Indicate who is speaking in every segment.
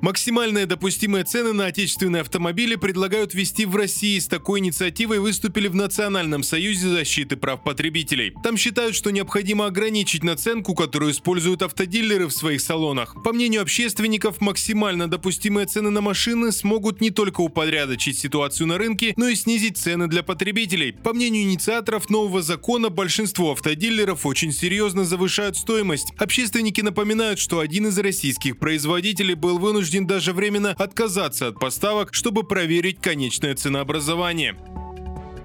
Speaker 1: Максимальные допустимые цены на отечественные автомобили предлагают ввести в России. С такой инициативой выступили в Национальном союзе защиты прав потребителей. Там считают, что необходимо ограничить наценку, которую используют автодилеры в своих салонах. По мнению общественников, максимально допустимые цены на машины смогут не только упорядочить ситуацию на рынке, но и снизить цены для потребителей. По мнению инициаторов нового закона, большинство автодилеров очень серьезно завышают стоимость. Общественники напоминают, что один из российских производителей был вынужден вынужден даже временно отказаться от поставок, чтобы проверить конечное ценообразование.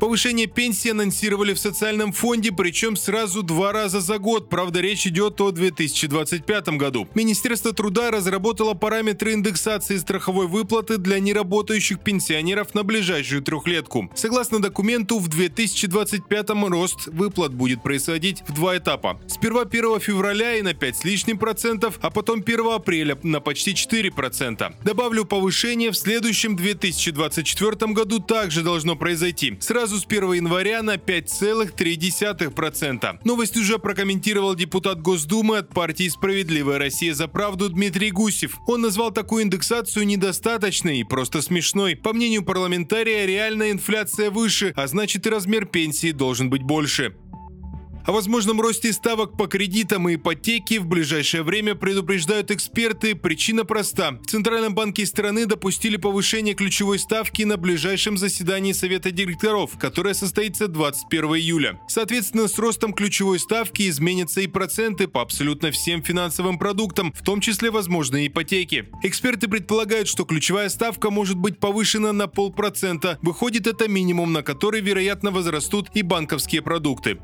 Speaker 1: Повышение пенсии анонсировали в социальном фонде, причем сразу два раза за год. Правда, речь идет о 2025 году. Министерство труда разработало параметры индексации страховой выплаты для неработающих пенсионеров на ближайшую трехлетку. Согласно документу, в 2025 рост выплат будет происходить в два этапа. Сперва 1 февраля и на 5 с лишним процентов, а потом 1 апреля на почти 4 процента. Добавлю, повышение в следующем 2024 году также должно произойти. Сразу сразу с 1 января на 5,3%. Новость уже прокомментировал депутат Госдумы от партии «Справедливая Россия за правду» Дмитрий Гусев. Он назвал такую индексацию недостаточной и просто смешной. По мнению парламентария, реальная инфляция выше, а значит и размер пенсии должен быть больше. О возможном росте ставок по кредитам и ипотеке в ближайшее время предупреждают эксперты. Причина проста. В Центральном банке страны допустили повышение ключевой ставки на ближайшем заседании Совета директоров, которое состоится 21 июля. Соответственно, с ростом ключевой ставки изменятся и проценты по абсолютно всем финансовым продуктам, в том числе возможные ипотеки. Эксперты предполагают, что ключевая ставка может быть повышена на полпроцента. Выходит, это минимум, на который, вероятно, возрастут и банковские продукты.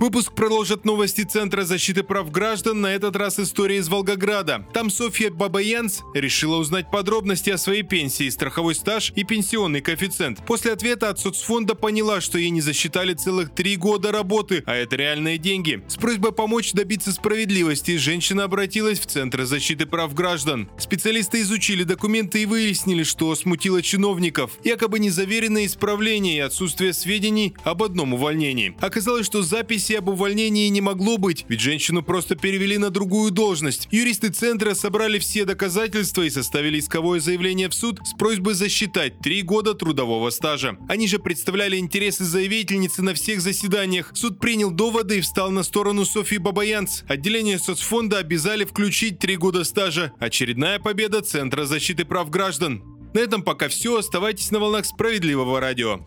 Speaker 1: Выпуск продолжит новости Центра защиты прав граждан, на этот раз история из Волгограда. Там Софья Бабаянц решила узнать подробности о своей пенсии, страховой стаж и пенсионный коэффициент. После ответа от соцфонда поняла, что ей не засчитали целых три года работы, а это реальные деньги. С просьбой помочь добиться справедливости женщина обратилась в Центр защиты прав граждан. Специалисты изучили документы и выяснили, что смутило чиновников. Якобы незаверенное исправление и отсутствие сведений об одном увольнении. Оказалось, что запись версии об увольнении не могло быть, ведь женщину просто перевели на другую должность. Юристы центра собрали все доказательства и составили исковое заявление в суд с просьбой засчитать три года трудового стажа. Они же представляли интересы заявительницы на всех заседаниях. Суд принял доводы и встал на сторону Софьи Бабаянц. Отделение соцфонда обязали включить три года стажа. Очередная победа Центра защиты прав граждан. На этом пока все. Оставайтесь на волнах справедливого радио.